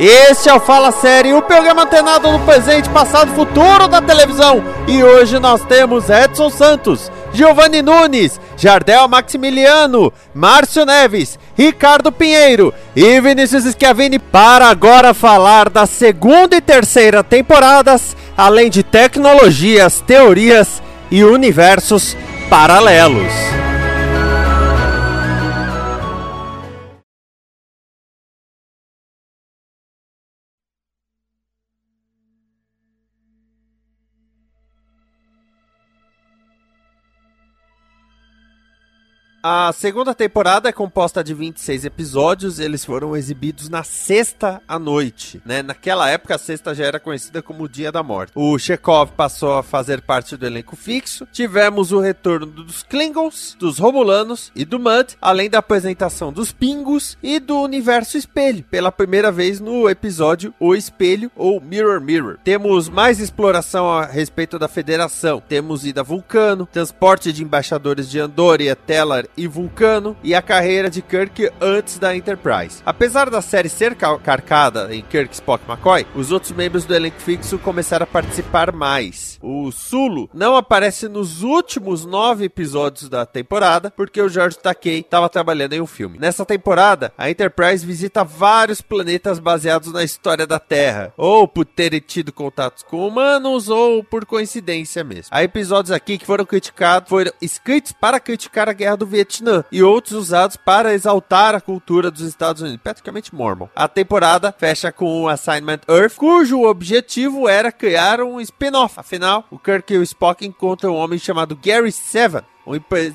Este é o Fala Série, o programa antenado no presente, passado e futuro da televisão. E hoje nós temos Edson Santos, Giovanni Nunes, Jardel Maximiliano, Márcio Neves, Ricardo Pinheiro e Vinícius Schiavini para agora falar da segunda e terceira temporadas, além de tecnologias, teorias e universos paralelos. A segunda temporada é composta de 26 episódios, eles foram exibidos na sexta à noite, né? Naquela época a sexta já era conhecida como o Dia da Morte. O Chekhov passou a fazer parte do elenco fixo. Tivemos o retorno dos Klingons, dos Romulanos e do Mud, além da apresentação dos Pingos e do Universo Espelho, pela primeira vez no episódio O Espelho ou Mirror Mirror. Temos mais exploração a respeito da Federação. Temos ida Vulcano, transporte de embaixadores de Andoria, E Vulcano e a carreira de Kirk antes da Enterprise. Apesar da série ser carcada em Kirk, Spock e McCoy, os outros membros do elenco fixo começaram a participar mais. O Sulu não aparece nos últimos nove episódios da temporada porque o George Takei estava trabalhando em um filme. Nessa temporada, a Enterprise visita vários planetas baseados na história da Terra, ou por terem tido contatos com humanos ou por coincidência mesmo. Há episódios aqui que foram criticados, foram escritos para criticar a Guerra do Vietnã Vietnã e outros usados para exaltar a cultura dos Estados Unidos, praticamente mormon. A temporada fecha com o Assignment Earth, cujo objetivo era criar um spin-off. Afinal, o Kirk e o Spock encontram um homem chamado Gary Seven,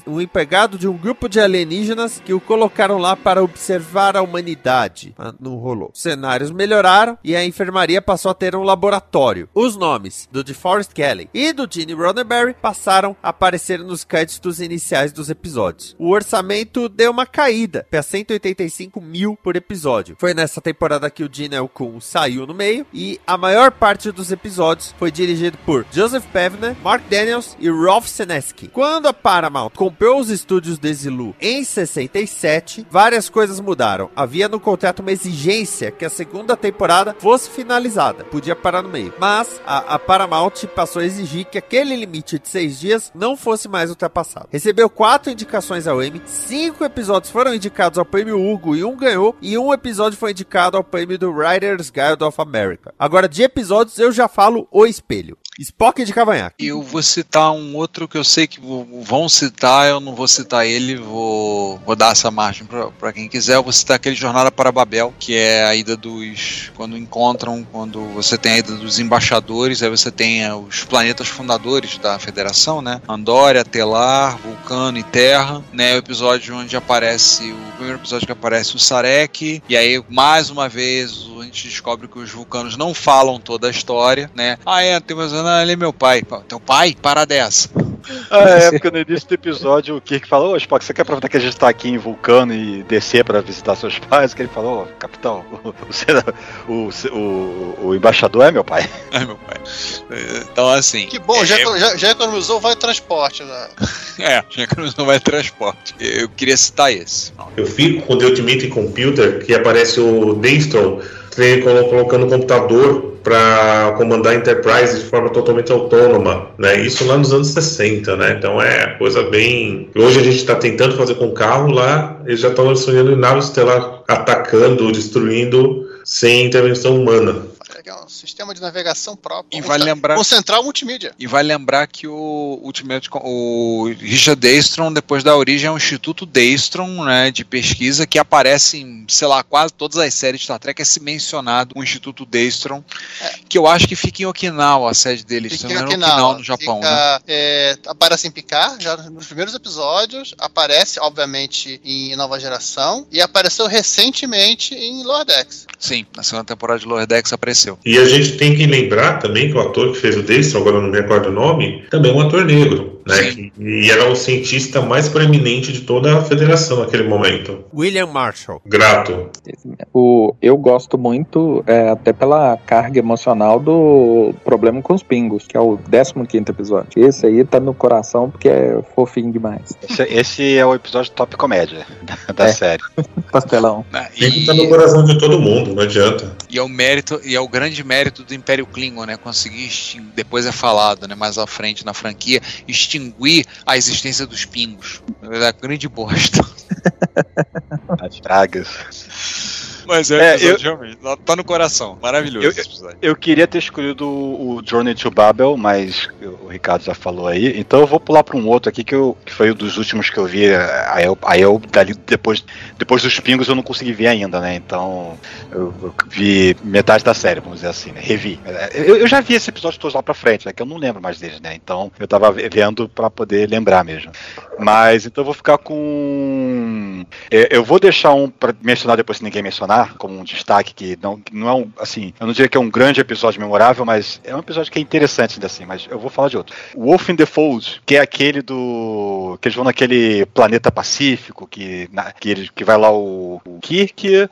um, empregado de um grupo de alienígenas que o colocaram lá para observar a humanidade. Mas não rolou. Os cenários melhoraram e a enfermaria passou a ter um laboratório. Os nomes do DeForest Kelly e do Gene Roddenberry passaram a aparecer nos créditos iniciais dos episódios. O orçamento deu uma caída para 185 mil por episódio. Foi nessa temporada que o Gene Elkun saiu no meio e a maior parte dos episódios foi dirigido por Joseph Pevner, Mark Daniels e Rolf Senesky. Quando a Paramount comprou os estúdios de Zilu em 67, várias coisas mudaram. Havia no contrato uma exigência que a segunda temporada fosse finalizada. Podia parar no meio. Mas a, a Paramount passou a exigir que aquele limite de seis dias não fosse mais ultrapassado. Recebeu quatro indicações ao Emmy, cinco episódios foram indicados ao prêmio Hugo e um ganhou, e um episódio foi indicado ao prêmio do Writers Guild of America. Agora, de episódios, eu já falo O Espelho. Spock de cavanhaque. Eu vou citar um outro que eu sei que vão citar, eu não vou citar ele, vou, vou dar essa margem para quem quiser. Eu vou citar aquele Jornada para Babel, que é a ida dos. Quando encontram, quando você tem a ida dos embaixadores, aí você tem eh, os planetas fundadores da federação, né? Andória, Telar, Vulcano e Terra, né? O episódio onde aparece. O primeiro episódio que aparece o Sarek, e aí mais uma vez gente descobre que os vulcanos não falam toda a história, né? Ah, é, tem mais ah, ele é meu pai. Teu pai? Para dessa. A época no início do episódio, o Kirk falou, ô Spock, você quer aproveitar que a gente tá aqui em Vulcano e descer para visitar seus pais? Que ele falou, capitão, o, o, o, o, embaixador é meu pai. É meu pai. Então, assim. Que bom, já, é, já, já economizou vai transporte, né? É, já economizou vai transporte. Eu queria citar esse. Eu fico com o The Ultimate Computer, que aparece o Colocando o computador para comandar a Enterprise de forma totalmente autônoma, né? Isso lá nos anos 60, né? Então é coisa bem. Hoje a gente está tentando fazer com carro, lá eles já estão sonhando em nave estelar atacando, destruindo sem intervenção humana. Que é um sistema de navegação próprio. E vale ce- lembrar- multimídia. E vai lembrar que o Ultimate, o Richard Daystrom, depois da origem, é um Instituto Daystrom, né, de pesquisa, que aparece em, sei lá, quase todas as séries de Star Trek, é se mencionado o Instituto Daystrom, que eu acho que fica em Okinawa, a sede deles, se Fica não em Okinawa. no Japão, né? Fica, é, aparece em Picard, já nos primeiros episódios. Aparece, obviamente, em Nova Geração. E apareceu recentemente em Lower Decks. Sim, na segunda temporada de Lower Decks apareceu. E a gente tem que lembrar também que o ator que fez o Dexter, agora não me recordo o nome, também é um ator negro, né? E era o cientista mais proeminente de toda a federação naquele momento. William Marshall. Grato. O, eu gosto muito, é, até pela carga emocional do Problema com os Pingos, que é o 15 episódio. Esse aí tá no coração porque é fofinho demais. Esse, esse é o episódio top comédia da, É. série. Pastelão. né? Ele tá no E, coração de todo mundo, não adianta. e é o mérito, e é o grande mérito do Império Klingon, né? Conseguir depois é falado, né? Mais à frente na franquia, extinguir a existência dos pingos. É a grande bosta. As pragas. Mas É, é, episódio realmente tá- no coração. Maravilhoso Eu- esse episódio. Eu queria ter escolhido o Journey to Babel, mas o Ricardo já falou aí. Então eu vou pular para um outro aqui que, eu, que foi um dos últimos que eu vi. Aí eu, aí eu dali, depois, depois dos pingos eu não consegui ver ainda, né? Então eu, eu vi metade da série, vamos dizer assim, né? Revi. Eu, eu já vi esse episódio todos lá pra frente, é que eu não lembro mais deles, né? Então eu tava vendo para poder lembrar mesmo. Mas então eu vou ficar com. é, Eu vou deixar um para mencionar depois se ninguém mencionar, como um destaque que não, não é um. Assim, eu não diria que é um grande episódio memorável, mas é um episódio que é interessante ainda assim. Mas eu vou falar de outro. Wolf in the Fold, que é aquele do. que eles vão naquele planeta pacífico, que, na- que, ele, que vai lá o, o Kirk,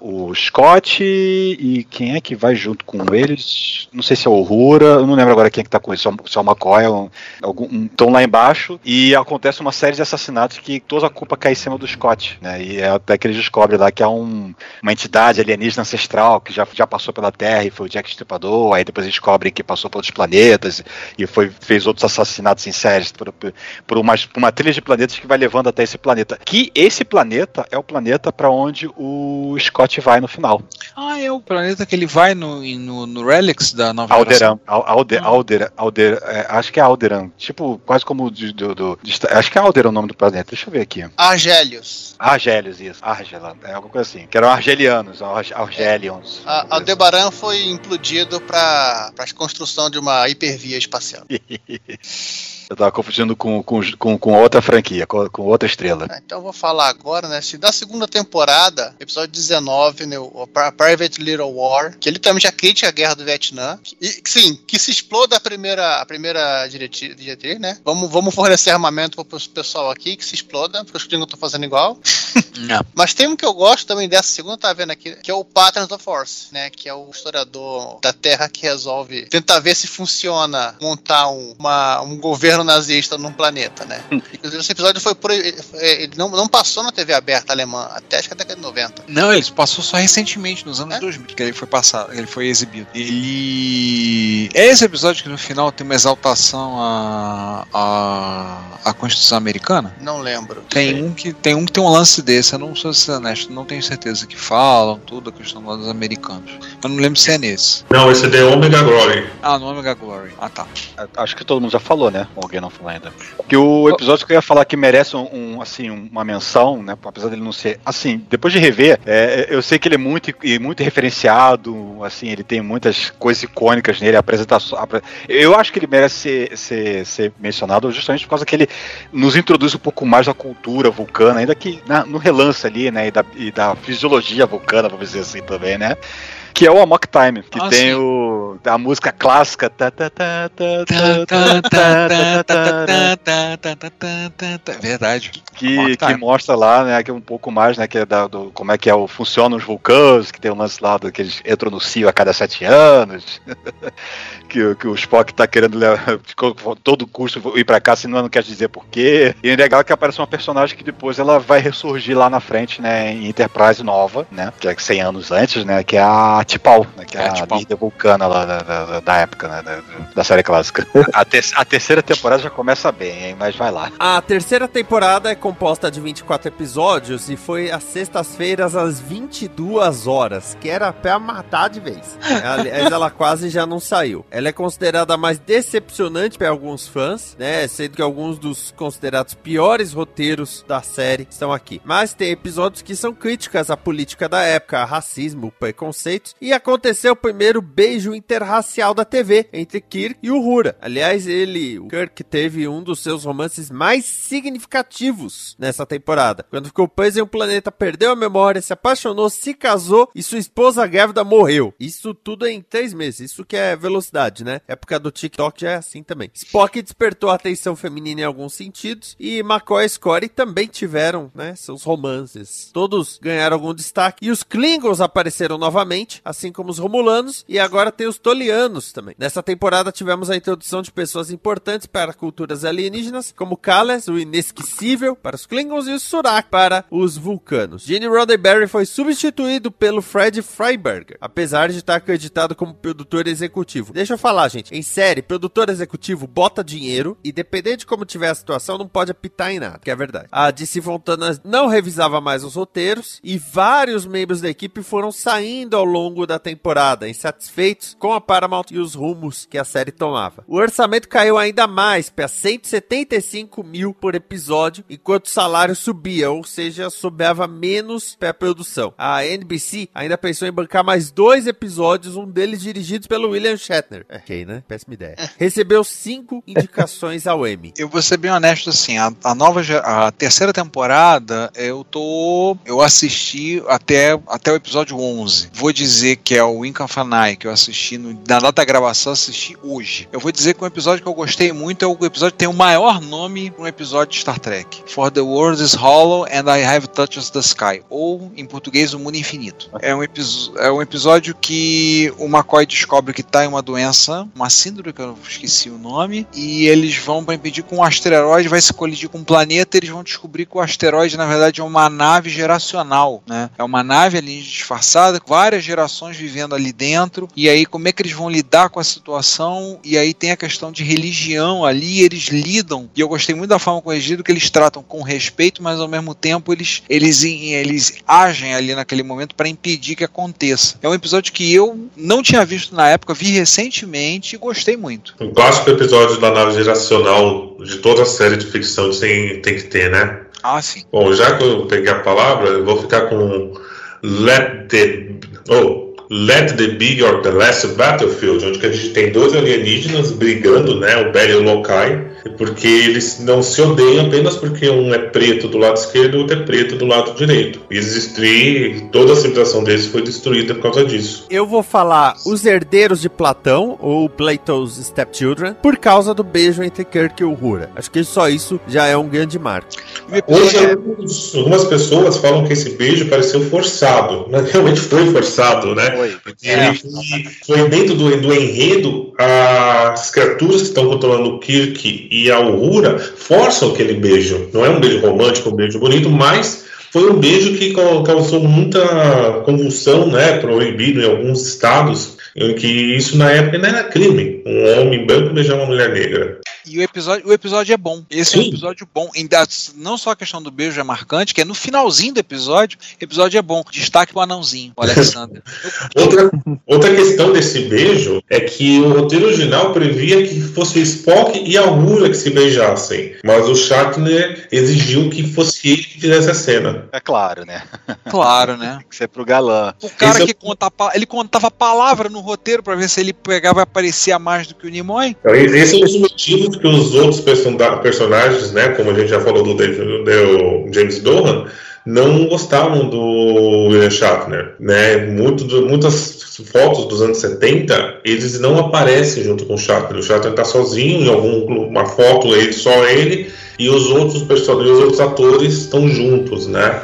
o Scott e quem é que vai junto com eles? Não sei se é o Uhura, eu não lembro agora quem é que tá com isso, se é o- é McCoy, um, algum, estão lá embaixo e acontece uma série de assassinatos que toda a culpa cai em cima do Scott, né? E é até que eles descobrem lá que é um, uma entidade alienígena ancestral que já, já passou pela Terra e foi o Jack Stripador, aí depois descobrem que passou por outros planetas e foi, fez outros assassinatos em séries por, por, por uma, por uma trilha de planetas que vai levando até esse planeta. Que esse planeta é o planeta para onde o Scott vai no final. Ah, é o planeta que ele vai no, no, no Relics da nova. Alderan, Al- Alde, Alderan, Alderan, é, acho que é Alderan, tipo, quase como do, do- de- acho que é Alderan o nome do planeta, deixa eu ver aqui. Argélios. Argélios, isso, Argela, é alguma coisa assim, que eram argelianos, Arg- Argelions. Coisa Aldebaran foi implodido para a construção de uma hipervia espacial. Eu tava confundindo com, com, com, com outra franquia, com, com outra estrela. Ah, Então eu vou falar agora, né? se Da segunda temporada, episódio 19, né? O Pri- Private Little War, que é literalmente a crítica à guerra do Vietnã. E sim, que se exploda a primeira, a primeira diretriz, né? Vamos, vamos fornecer armamento pro pessoal aqui, que se exploda, porque os gringos estão fazendo igual. Não. Mas tem um que eu gosto também dessa segunda, tá vendo aqui, que é o Patterns of Force, né? Que é o historiador da Terra que resolve tentar ver se funciona montar um, uma- um governo nazista num planeta, né? Inclusive, esse episódio foi por. Ele não, não passou na TV aberta alemã, até acho que a década de 90. Não, ele passou só recentemente, nos anos É? 2000, que ele foi passado, ele foi exibido. Ele. É esse episódio que no final tem uma exaltação à, à, à Constituição Americana? Não lembro. Tem um, que, tem um que tem um lance desse, eu não sou ser honesto, não tenho certeza que falam tudo a questão dos americanos. Eu não lembro se é nesse. Não, esse é The Omega Glory. Ah, no Omega Glory. Ah, tá. Acho que todo mundo já falou, né? Não falou ainda. Que o episódio que eu ia falar que merece um, um, assim, uma menção, né? Apesar dele não ser. Assim, depois de rever, é, eu sei que ele é muito, muito referenciado, assim, ele tem muitas coisas icônicas nele, a apresentação. a pre- Eu acho que ele merece ser, ser, ser mencionado justamente por causa que ele nos introduz um pouco mais da cultura vulcana, ainda que na- no relance ali, né? E da, e da fisiologia vulcana, vamos dizer assim também, né? que é o Amok Time, que ah, tem o, a música clássica. Verdade. Que, que mostra lá, né, que é um pouco mais, né, que é da, do, como é que é o funcionam os vulcões que tem um lance lá do, que eles entram no cio a cada sete anos que, o- que o Spock tá querendo levar, de todo custo ir pra cá, senão não quer dizer porquê. E é legal que aparece uma personagem que depois ela vai ressurgir lá na frente, né, em Enterprise nova, né, que é 100 anos antes, né, que é a T'Pau, né, que é, É, a T'Pau. líder vulcana lá da, da, da época, né, da, da série clássica. A, a terceira temporada já começa bem, hein, mas vai lá. A terceira temporada é composta de 24 episódios e foi às sextas-feiras às 22 horas, que era pra matar de vez. Aliás, ela quase já não saiu. Ela é considerada a mais decepcionante para alguns fãs, né? Sendo que alguns dos considerados piores roteiros da série estão aqui. Mas tem episódios que são críticas à política da época, racismo, preconceitos. E aconteceu o primeiro beijo interracial da TV entre Kirk e Uhura. Aliás, ele, o Kirk, teve um dos seus romances mais significativos nessa temporada. Quando ficou preso em um planeta, perdeu a memória, se apaixonou, se casou e sua esposa grávida morreu. Isso tudo em três meses. Isso que é velocidade, né? época do TikTok já é assim também. Spock despertou a atenção feminina em alguns sentidos e McCoy e Scotty também tiveram, né, seus romances. Todos ganharam algum destaque e os Klingons apareceram novamente, assim como os Romulanos e agora tem os Tolianos também. Nessa temporada tivemos a introdução de pessoas importantes para culturas alienígenas, como Kallus, o inesquecível para os Klingons e o Surak para os Vulcanos. Gene Roddenberry foi substituído pelo Fred Freiberger, apesar de estar acreditado como produtor executivo. Deixa eu falar, gente. Em série, produtor executivo bota dinheiro e dependendo de como tiver a situação, não pode apitar em nada, que é verdade. A DC Fontana não revisava mais os roteiros e vários membros da equipe foram saindo ao longo da temporada, insatisfeitos com a Paramount e os rumos que a série tomava. O orçamento caiu ainda mais para 175 mil por episódio, enquanto o salário subia, ou seja, sobrava menos para a produção. A NBC ainda pensou em bancar mais dois episódios, um deles dirigido pelo William Shatner. É, ok, né? Péssima ideia. Recebeu cinco indicações ao Emmy. Eu vou ser bem honesto assim, a, a nova a terceira temporada eu tô eu assisti até até o episódio 11. Vou dizer que é o Wink of an Eye que eu assisti no, na data da gravação assisti hoje. Eu vou dizer que um episódio que eu gostei muito é o episódio que tem o maior nome no episódio de Star Trek. For the world is hollow and I have touched the sky ou em português o mundo infinito. É um, é um episódio que o McCoy descobre que tá em uma doença, uma síndrome que eu esqueci o nome, e eles vão para impedir que um asteroide vai se colidir com um planeta, eles vão descobrir que o asteroide na verdade é uma nave geracional, né? É uma nave ali disfarçada, com várias gerações vivendo ali dentro, e aí como é que eles vão lidar com a situação? E aí tem a questão de religião ali, eles lidam. E eu gostei muito da forma corrigida que eles tratam com respeito, mas ao mesmo tempo eles eles eles agem ali naquele momento para impedir que aconteça. É um episódio que eu não tinha visto na época, vi recentemente e gostei muito. Um clássico episódio da nave geracional de toda a série de ficção tem, tem que ter, né? Ah, sim. Bom, já que eu peguei a palavra, eu vou ficar com Let the. Oh, Let the Big or the Last Battlefield, onde que a gente tem dois alienígenas brigando, né? O Bell e o Lokai, porque eles não se odeiam apenas porque um é preto do lado esquerdo e o outro é preto do lado direito. E eles destruíram, toda a civilização deles foi destruída por causa disso. Eu vou falar Os Herdeiros de Platão, ou Plato's Stepchildren, por causa do beijo entre Kirk e Uhura. Acho que só isso já é um grande marco. Hoje, é- algumas pessoas falam que esse beijo pareceu forçado, mas realmente foi forçado, né? Foi. Porque ele foi, foi dentro do, do enredo, as criaturas que estão controlando o Kirk e a Uhura forçam aquele beijo. Não é um beijo romântico, um beijo bonito, mas foi um beijo que ca- causou muita convulsão, né? Proibido em alguns estados, em que isso na época não era crime. Um homem branco beijar uma mulher negra. E o episódio, o episódio é bom. Esse é um Sim. episódio bom. Ainda, não só a questão do beijo é marcante, que é no finalzinho do episódio, o episódio é bom. Destaque o anãozinho, o Alexander. Outra, outra questão desse beijo é que o roteiro original previa que fosse o Spock e a Uhura que se beijassem, mas o Shatner exigiu que fosse ele que fizesse a cena. É claro, né? Claro, né? Que ser pro galã. O cara Esse é que conta a pa- ele contava a palavra no roteiro pra ver se ele pegava e aparecia mais do que o Nimoy. Então, esse é um dos motivos que os outros person- personagens, né, como a gente já falou do, David- do James Dohan, não gostavam do William Shatner, né? Muito muitas fotos dos anos 70, eles não aparecem junto com o Shatner. O Shatner está sozinho em alguma foto, ele só ele e os outros personagens, os outros atores estão juntos, né?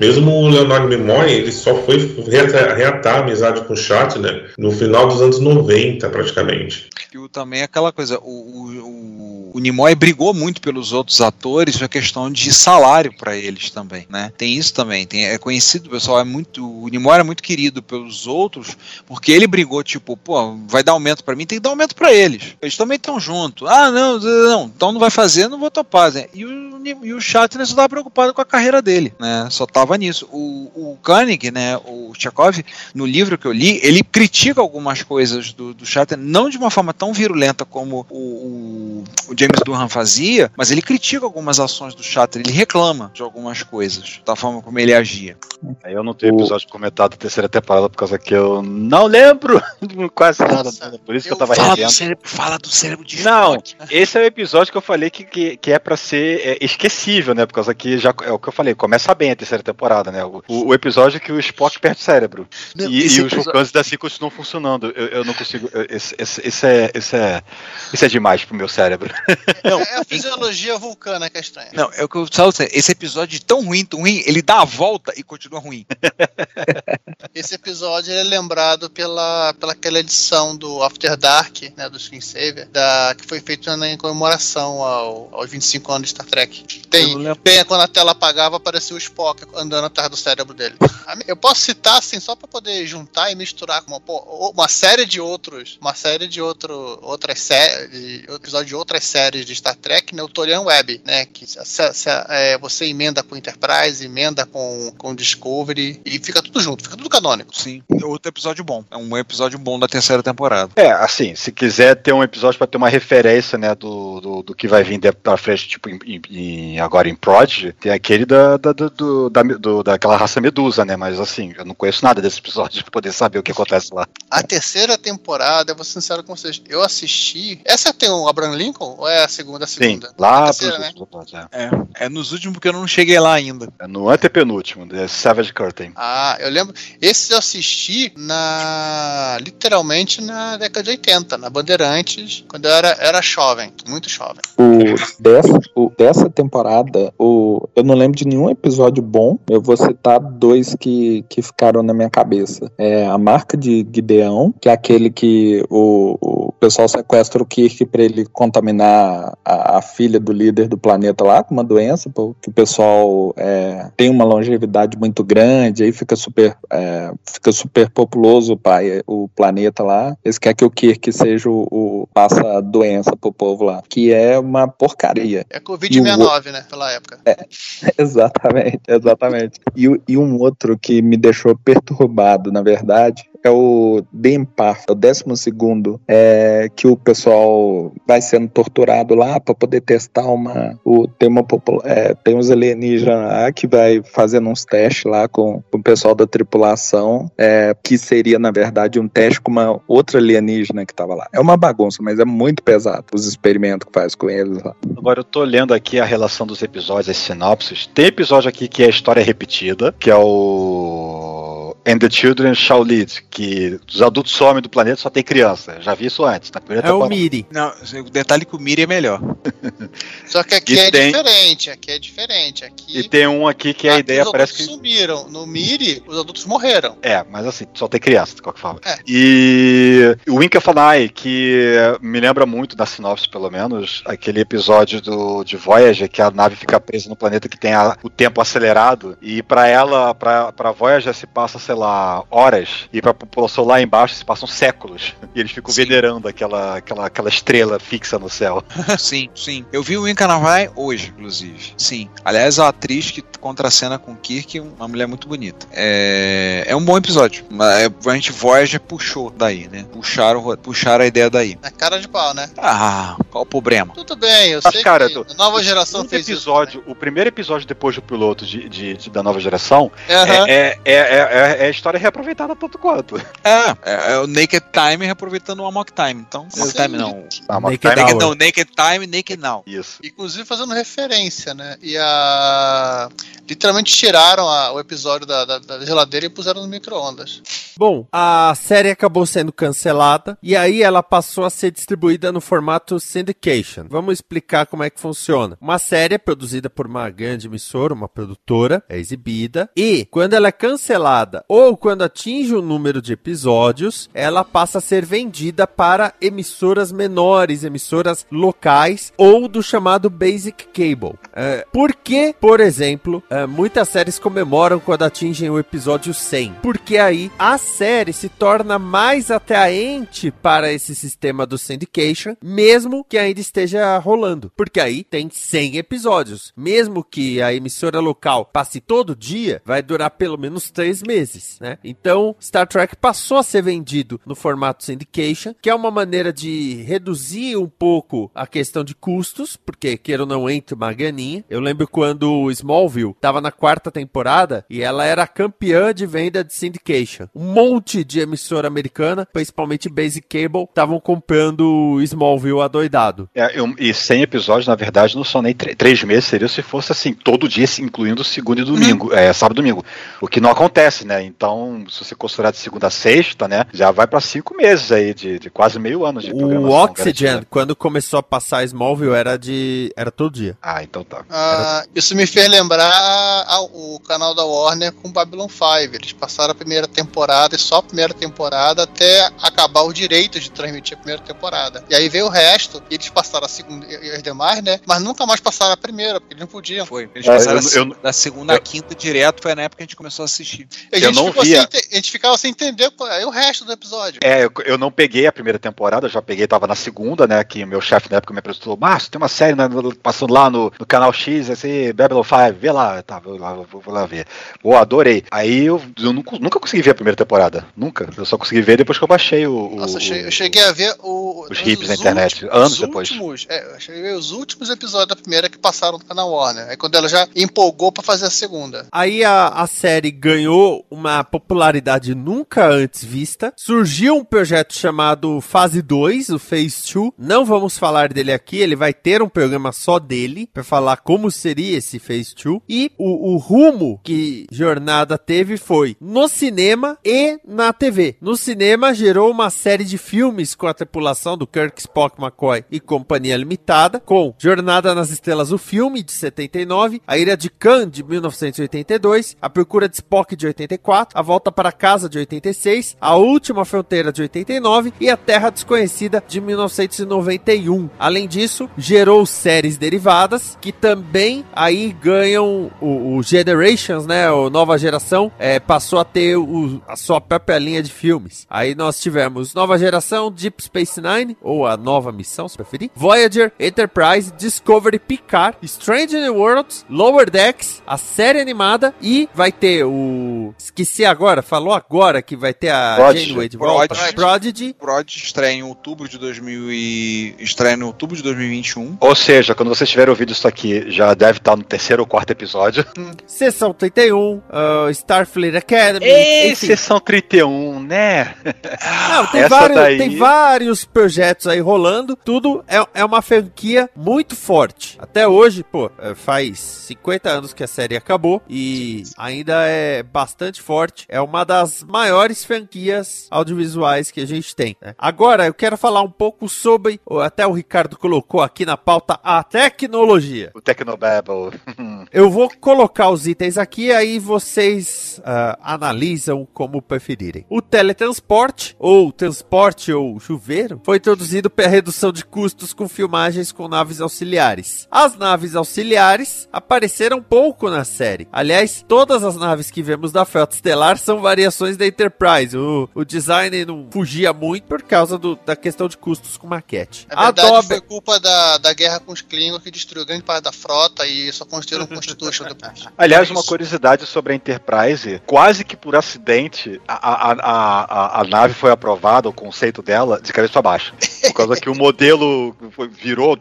Mesmo o Leonardo Nimoy, ele só foi reatar a amizade com o Shatner no final dos anos 90, praticamente. E o, também aquela coisa, o, o, o Nimoy brigou muito pelos outros atores, a questão de salário para eles também, né? Tem isso também, tem, é conhecido, pessoal é muito, o Nimoy era muito querido pelos outros, porque ele brigou tipo, pô, vai dar aumento para mim, tem que dar aumento para eles. Eles também estão juntos. Ah, não, não, então não vai fazer, não vou topar, né? E o, e o Shatner só estava preocupado com a carreira dele, né? Só tava nisso. O, o Koenig, né, o Chekhov, no livro que eu li, ele critica algumas coisas do, do Shatner, não de uma forma tão virulenta como o, o, o James Durham fazia, mas ele critica algumas ações do Shatner, ele reclama de algumas coisas, da forma como ele agia. Aí eu não tenho episódio comentado da terceira temporada por causa que eu não lembro quase nada. Por isso que eu eu tava Fala do cérebro, fala do cérebro de Não, Spock, né? esse é o episódio que eu falei que, que, que é pra ser é, esquecível, né? Por causa que já é o que eu falei, começa bem a terceira temporada, né? O, o, o episódio que o Spock perde o cérebro. Não, e e os episódio- vulcanos assim continuam funcionando. Eu, eu não consigo. eu- Esse, esse, esse é, esse, é, esse é demais pro meu cérebro. Não, É a fisiologia vulcana que é estranha. Não, é o que eu falo, você, esse episódio tão ruim, tão ruim, ele dá a volta e continua ruim. Esse episódio ele é lembrado pela, pela aquela edição do After Dark, né, do Screensaver, da, que foi feita na- em comemoração ao, aos 25 anos de Star Trek. Tem, tem quando a tela apagava, aparecia o Spock andando atrás do cérebro dele. Eu posso citar assim só para poder juntar e misturar com uma, uma série de outros, uma série de outro, outras séries, episódio de outras séries de Star Trek, né, o Torian Web, né, que se, se- é, você emenda com Enterprise, emenda com, com Discovery e fica tudo junto, fica tudo canônico. Sim, é outro episódio bom. É um episódio bom da terceira temporada. É, assim, se quiser ter um episódio pra ter uma referência, né, do, do, do que vai vir pra frente, tipo, em- em- agora em Prodigy, tem aquele da, da, do, da, do- daquela raça Medusa, né, mas assim, eu não conheço nada desse episódio pra poder saber o que acontece lá. A terceira temporada, eu vou ser sincero com vocês, eu assisti. Essa tem o Abraham Lincoln ou é a segunda? A Sim, segunda? lá terceira, né? últimos episódios, É, é nos últimos porque eu não cheguei lá ainda. é. É no antepenúltimo, The Savage Curtain. Ah, eu lembro. Esse eu assisti na. literalmente na década de 80, na Bandeirantes, quando eu era, era jovem, muito jovem. O dessa, o dessa temporada, o, eu não lembro de nenhum episódio bom. Eu vou citar dois que, que ficaram na minha cabeça. É a marca de Gideão, que é aquele que o, o pessoal sequestra o Kirk para ele contaminar a, a filha do líder do planeta lá com uma doença, porque o pessoal é, tem uma longevidade muito grande, aí fica super, é, fica super populoso o, pai, o planeta lá. Eles querem que o Kirk seja o, o passa a doença pro povo lá, que é uma porcaria. É Covid-69, né? Pela época. Exatamente, exatamente. E, o- e um outro que me deixou perturbado, na verdade, é o Dempar, é o décimo segundo, é, que o pessoal vai sendo torturado lá para poder testar uma. O, tem, uma, é, tem uns alienígenas lá que vai fazendo uns testes lá com, com o pessoal da tripulação, é, que seria, na verdade, um teste com uma outra alienígena que tava lá. É uma bagunça, mas é muito pesado os experimentos que faz com eles lá. Agora eu tô lendo aqui a relação dos episódios, as sinopses. Tem episódio aqui que é a história repetida, que é o And the Children Shall Lead, que os adultos somem do planeta só tem criança. Já vi isso antes, na primeira É o temporada. Miri. Não, o detalhe é que o Miri é melhor. Só que aqui E é tem- diferente, aqui é diferente. Aqui, E tem um aqui que a aqui ideia os parece adultos que. sumiram. No Miri, os adultos morreram. É, mas assim, só tem criança, de qualquer forma. É. E o an Eye, que me lembra muito da sinopse, pelo menos, aquele episódio do, de Voyager, que a nave fica presa no planeta que tem a- o tempo acelerado, e pra ela, pra, pra Voyager se passa, sei lá, horas, e pra população lá embaixo se passam séculos. E eles ficam Sim. venerando aquela, aquela, aquela estrela fixa no céu. sim, sim. Eu vi o Incanavai hoje, inclusive. Sim. Aliás, a atriz que contracena com o Kirk, uma mulher muito bonita. É, é um bom episódio. Mas é, A gente Voyager puxou daí, né? Puxaram, puxaram a ideia daí. Na cara de pau, né? Ah, qual o problema? Tudo bem, eu Mas, sei cara, que do- a nova geração fez episódio, o primeiro episódio depois do piloto de, de- de- da nova geração isso. né? Aham. é, é, é, é, é história reaproveitada tanto quanto. É, é, é o Naked Time reaproveitando o Amok Time. Então, Naked Time não. Ah, mas Naked time- Naked, Hour. não, Naked Time, Naked Now. Isso. Inclusive fazendo referência, né? E a. Literalmente tiraram a- o episódio da, da- da geladeira e puseram no micro-ondas. Bom, a série acabou sendo cancelada e aí ela passou a ser distribuída no formato syndication. Vamos explicar como é que funciona. Uma série é produzida por uma grande emissora, uma produtora, é exibida e quando ela é cancelada ou quando atinge o número de episódios, ela passa a ser vendida para emissoras menores, emissoras locais ou do chamado basic cable. É, por que, por exemplo, é, muitas séries comemoram quando atingem o episódio 100? Porque aí a série se torna mais atraente para esse sistema do syndication, mesmo que ainda esteja rolando. Porque aí tem 100 episódios. Mesmo que a emissora local passe todo dia, vai durar pelo menos 3 meses, né? Então, Star Trek passou a ser vendido no formato syndication, que é uma maneira de reduzir um pouco a questão de custos, porque queira ou não entra uma graninha. Eu lembro quando o Smallville estava na quarta temporada e ela era campeã de venda de syndication. Um monte de emissora americana, principalmente Basic Cable, estavam comprando Smallville adoidado. É, eu- e 100 episódios, na verdade, não são nem três meses, seria se fosse assim, todo dia, incluindo segunda e domingo, é, sábado e domingo. O que não acontece, né? Então, se você considerar de segunda a sexta, né? Já vai para cinco meses aí, de, de quase meio ano de O programação Oxygen, garantida. quando começou a passar Smallville, era de. era todo dia. Ah, então tá. Ah, isso me fez lembrar a- o canal da Warner com Babylon 5. Eles passaram a primeira temporada e só a primeira temporada até acabar o direito de transmitir a primeira temporada. E aí veio o resto, e eles passaram a segunda e as demais, né? Mas nunca mais passaram a primeira, porque eles não podiam. Foi. Eles É, passaram eu- a eu- da segunda eu- à quinta direto, foi na época que a gente começou a assistir. A Eu gente, não via. sem a gente ficava sem entender qual é o resto do episódio. É, eu, eu não peguei a primeira temporada, eu já peguei, tava na segunda, né? Que o meu chefe na época me apresentou, Márcio, tem uma série né, passando lá no, no canal X, assim, Babylon 5, vê lá, tá, vou lá, vou, vou lá ver. Pô, adorei. Aí eu, eu nunca, nunca consegui ver a primeira temporada, nunca. Eu só consegui ver depois que eu baixei o. o- Nossa, eu che- eu cheguei a ver o, Os hips na internet, anos os depois. Últimos, é, eu cheguei a ver os últimos episódios da primeira que passaram no canal Warner. Aí quando ela já empolgou pra fazer a segunda. Aí a, a série ganhou uma popularidade nunca antes vista. Surgiu um projeto chamado Fase 2, o Phase 2. Não vamos falar dele aqui, ele vai ter um programa só dele para falar como seria esse Phase 2. E o, o rumo que Jornada teve foi no cinema e na TV. No cinema gerou uma série de filmes com a tripulação do Kirk, Spock, McCoy e Companhia Limitada, com Jornada nas Estrelas, o filme de 79, A Ilha de Khan de 1982, A Procura de Spock de 84, A Volta para Casa de 86, A Última Fronteira de 89 e A Terra Desconhecida de 1991. Além disso, gerou séries derivadas que também aí ganham o, o Generations, né? O Nova Geração é, passou a ter o- a sua própria linha de filmes. Aí nós tivemos Nova Geração, Deep Space Nine, ou a Nova Missão, se preferir, Voyager, Enterprise, Discovery, Picard, Strange New Worlds, Lower Decks, a série animada e vai ter o... Esqueci agora, falou agora que vai ter a Prodigy. Janeway de volta. Prodigy. Prodigy. Prod estreia em outubro de 2000 e... estreia em outubro de 2021. Ou seja, quando vocês tiverem ouvido isso aqui, já deve estar no terceiro ou quarto episódio. Sessão 31, uh, Starfleet Academy, Ei, enfim. sessão 31, né? Não, tem, Essa vários, daí- tem vários projetos aí rolando. Tudo é, é uma franquia muito forte. Até hoje, pô, é, faz 50 anos que a série acabou e ainda é bastante forte. É uma das maiores franquias audiovisuais que a gente tem. né? Agora, eu quero falar um pouco sobre, ou até o Ricardo colocou aqui na pauta, a tecnologia. O Tecnobabble. Eu vou colocar os itens aqui, aí vocês ah, analisam como preferirem. O teletransporte, ou transporte ou chuveiro, foi introduzido pela redução de custos com filmagens com naves auxiliares. As naves auxiliares apareceram pouco na série. Aliás, todas as naves que vemos da Frota Estelar são variações da Enterprise. O, o design não fugia muito por causa do- da questão de custos com maquete. Na verdade, Adobe, foi culpa da, da guerra com os Klingons que destruiu grande parte da frota e só construíram o Constitution depois. Aliás, uma curiosidade sobre a Enterprise, quase que por acidente, a, a, a, a, a nave foi aprovada, o conceito dela, de cabeça pra baixo. Por causa que o modelo foi- virou,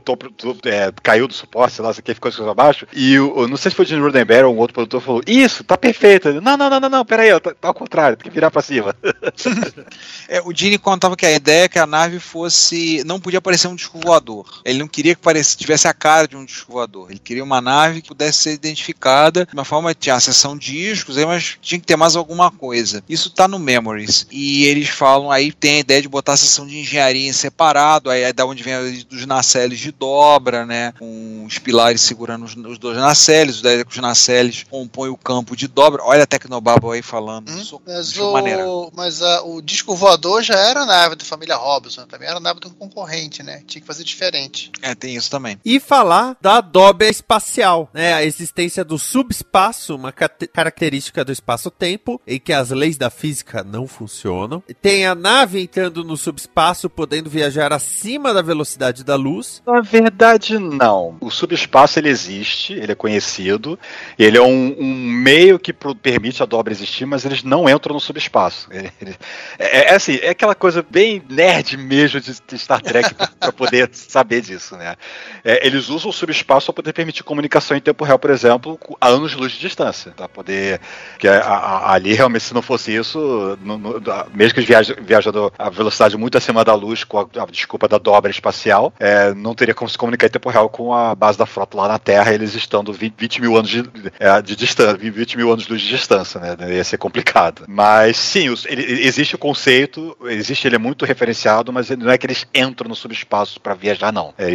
é, caiu do suporte, sei lá, isso aqui ficou de cabeça pra baixo, e o, eu não sei se foi o Gene Roddenberry ou um outro produtor falou, isso, tá perfeito. Ele, Não, não, não, não, não, peraí, tá, tá ao contrário, tem que virar pra cima. É, o Gene contava que a ideia é que a nave fosse. não podia parecer um disco voador. Ele não queria que parecesse, tivesse a cara de um disco voador. Ele queria uma nave que pudesse ser identificada de uma forma. Tinha a seção discos, mas tinha que ter mais alguma coisa. Isso tá no Memories. E eles falam, aí tem a ideia de botar a seção de engenharia em separado, aí é da onde vem a dos nacelles de dobra, né? Com os pilares segurando os, os dois nacelles, daí que os nacelles compõem o campo de dobra. Olha a Tecnobabble aí falando. Hum, Mas, é maneira. o, mas a- o disco voador já era a nave da família Robinson, também era a nave do concorrente, né? Tinha que fazer diferente. É, tem isso também. E falar da dobra espacial, né? A existência do subespaço, uma característica do espaço-tempo, em que as leis da física não funcionam. Tem a nave entrando no subespaço, podendo viajar acima da velocidade da luz. Na verdade, não. O subespaço ele existe, ele é conhecido, ele é um, um meio que permite a dobra existir, mas eles não entram no subespaço. Ele- é, é assim, é aquela coisa bem nerd mesmo de, Star Trek para poder saber disso, né? É, eles usam o subespaço para poder permitir comunicação em tempo real, por exemplo, a anos-luz de distância, para poder que a- a- ali realmente se não fosse isso, no- no- mesmo que eles viajam, viajando a velocidade muito acima da luz, com a, a desculpa da dobra espacial, é, não teria como se comunicar em tempo real com a base da frota lá na Terra, eles estando 20, 20 mil anos de, é, de distância, 20 mil anos de distância, né? Ia ser complicado. Mas sim, os- ele- existe o conceito, existe, ele é muito referenciado, mas não é que eles entram no subespaço para viajar, não. É,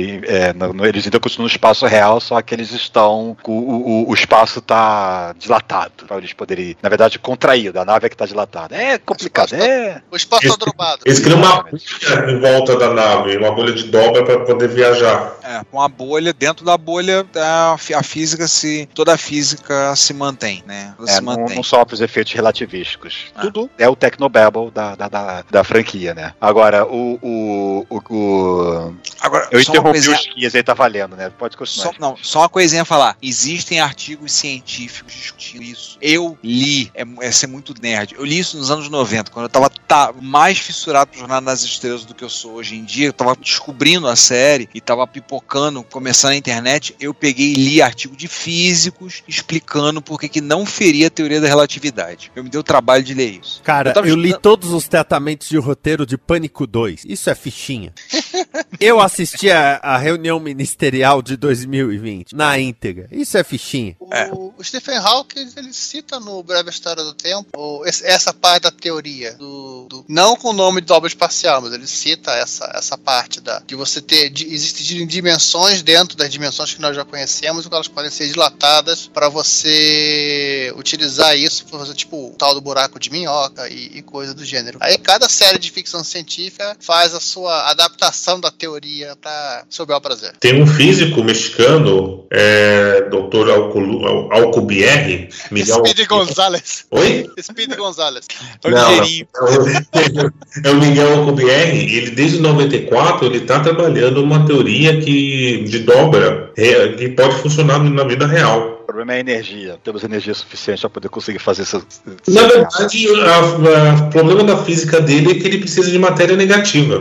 é, no- no- eles ainda continuam no espaço real, só que eles estão. O, o, o espaço tá dilatado, para eles poderem. Na verdade, contraído. A nave é que tá dilatada. É complicado, é. O espaço tá Esse- drobado. Eles criam uma bolha em volta da nave, uma bolha de dobra para poder viajar. É, com a bolha, dentro da bolha, a, fi- a física se. toda a física se mantém, né? Ela É, se não, mantém. não sofre os efeitos relativísticos. Ah. Tudo é o Technobabble da, da, da, da franquia, né? Agora, o. o, o, o- Agora, eu interrompi coisinha- os Kias aí, tá valendo, né? Pode continuar. Só, não, só uma coisinha a falar. Existem artigos científicos discutindo isso. Eu li, é, é ser muito nerd. Eu li isso nos anos 90, quando eu tava tá, mais fissurado por Jornada nas Estrelas do que eu sou hoje em dia. Eu tava descobrindo a série e tava pipocando, começando a internet. Eu peguei e li artigo de físicos explicando por que não feria a teoria da relatividade. Eu me dei o trabalho de ler isso. Cara, Eu tava eu li estudando- todos os tratamentos de roteiro de Pânico 2. Isso é fichinha. eu assisti a, a reunião ministerial de 2020 na íntegra. Isso é fichinha. O, É. o Stephen Hawking ele cita no Breve História do Tempo essa parte da teoria do, do- não com o nome de dobra espacial, mas ele cita essa, essa parte da de você ter de, existirem dimensões dentro das dimensões que nós já conhecemos, e elas podem ser dilatadas para você utilizar isso para tipo o tal do buraco de minhoca e, e coisa do gênero. Aí cada série de ficção científica faz a sua adaptação da teoria para seu bel prazer. Tem um físico mexicano, é, Dr. Alcubierre, Miguel. Speedy Gonzalez. Oi? Speedy Gonzalez. É o Não, ligeirinho. É o Miguel Alcubierre. Ele desde 94 ele está trabalhando uma teoria que de dobra é, que pode funcionar na vida real. O problema é a energia. Temos energia suficiente para poder conseguir fazer isso. Na verdade, o problema da física dele é que ele precisa de matéria negativa.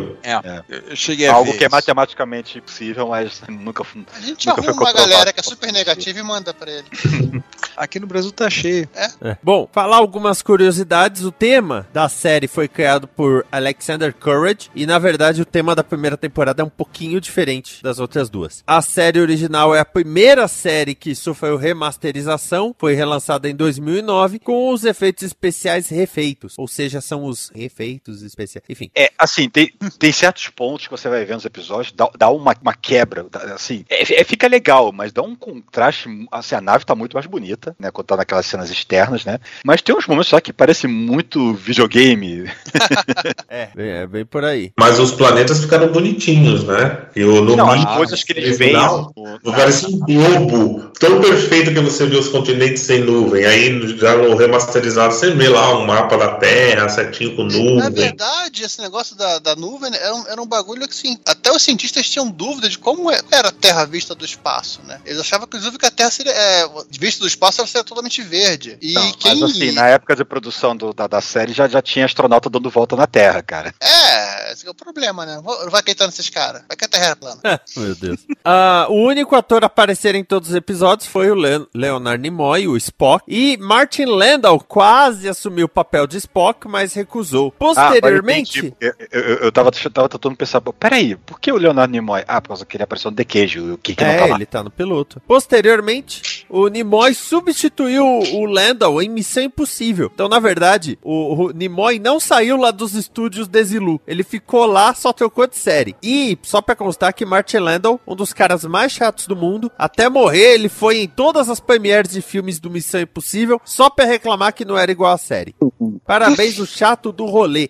Eu, eu cheguei a Algo ver que é matematicamente possível, mas nunca. A gente Nunca arruma uma galera que é super negativa e manda pra ele. Aqui no Brasil tá cheio. É. Bom, falar algumas curiosidades. O tema da série foi criado por Alexander Courage e, na verdade, o tema da primeira temporada é um pouquinho diferente das outras duas. A série original é a primeira série que sofreu remasterização, foi relançada em 2009 com os efeitos especiais refeitos, ou seja, são os refeitos especiais. Enfim, É, assim, tem, tem certos pontos que você vai vendo nos episódios, dá, dá uma, uma quebra, dá- assim, é, é- fica legal, mas dá um contraste, assim, a nave tá muito mais bonita, né, quando tá naquelas cenas externas, né, mas tem uns momentos só que parece muito videogame, é, bem, é bem por aí. Mas os planetas ficaram bonitinhos, né? E o, no não, as mínimo, coisas que eles veem, Não parece um globo tão perfeito que você vê os continentes sem nuvem. Aí já no remasterizado você vê lá um mapa da Terra certinho com Na nuvem. verdade, esse negócio da, da nuvem era um, era um bagulho que assim, até os cientistas tinham dúvida de como é- era a Terra vista do espaço, né? Eles achavam inclusive que a Terra seria é, vista do espaço ela seria totalmente verde. E Não, quem Mas assim, na época de produção do- da, da série já, já tinha astronauta dando volta na Terra, cara. é, esse é o problema, né? Vai acreditar nesses caras. Vai que a Terra é plana. Meu Deus. Ah, o único ator a aparecer em todos os episódios foi o Le- Leonard Nimoy, o Spock, e Martin Landau quase assumiu o papel de Spock, mas recusou. Ah, Posteriormente, entendi. Eu, eu, eu, tava, eu tava tentando pensar, peraí, por que o Leonardo Nimoy? Ah, por causa que ele apareceu no The Cage, o que que não é, tá lá? ele tá no piloto. Posteriormente, o Nimoy substituiu o Landau em Missão Impossível. Então, na verdade, o, o Nimoy não saiu lá dos estúdios Desilu. Ele ficou lá, só trocou de série. E, só pra constar que Martin Landau, um dos caras mais chatos do mundo, até morrer, ele foi em todas as premieres de filmes do Missão Impossível, só pra reclamar que não era igual a série. Parabéns, o chato do rolê.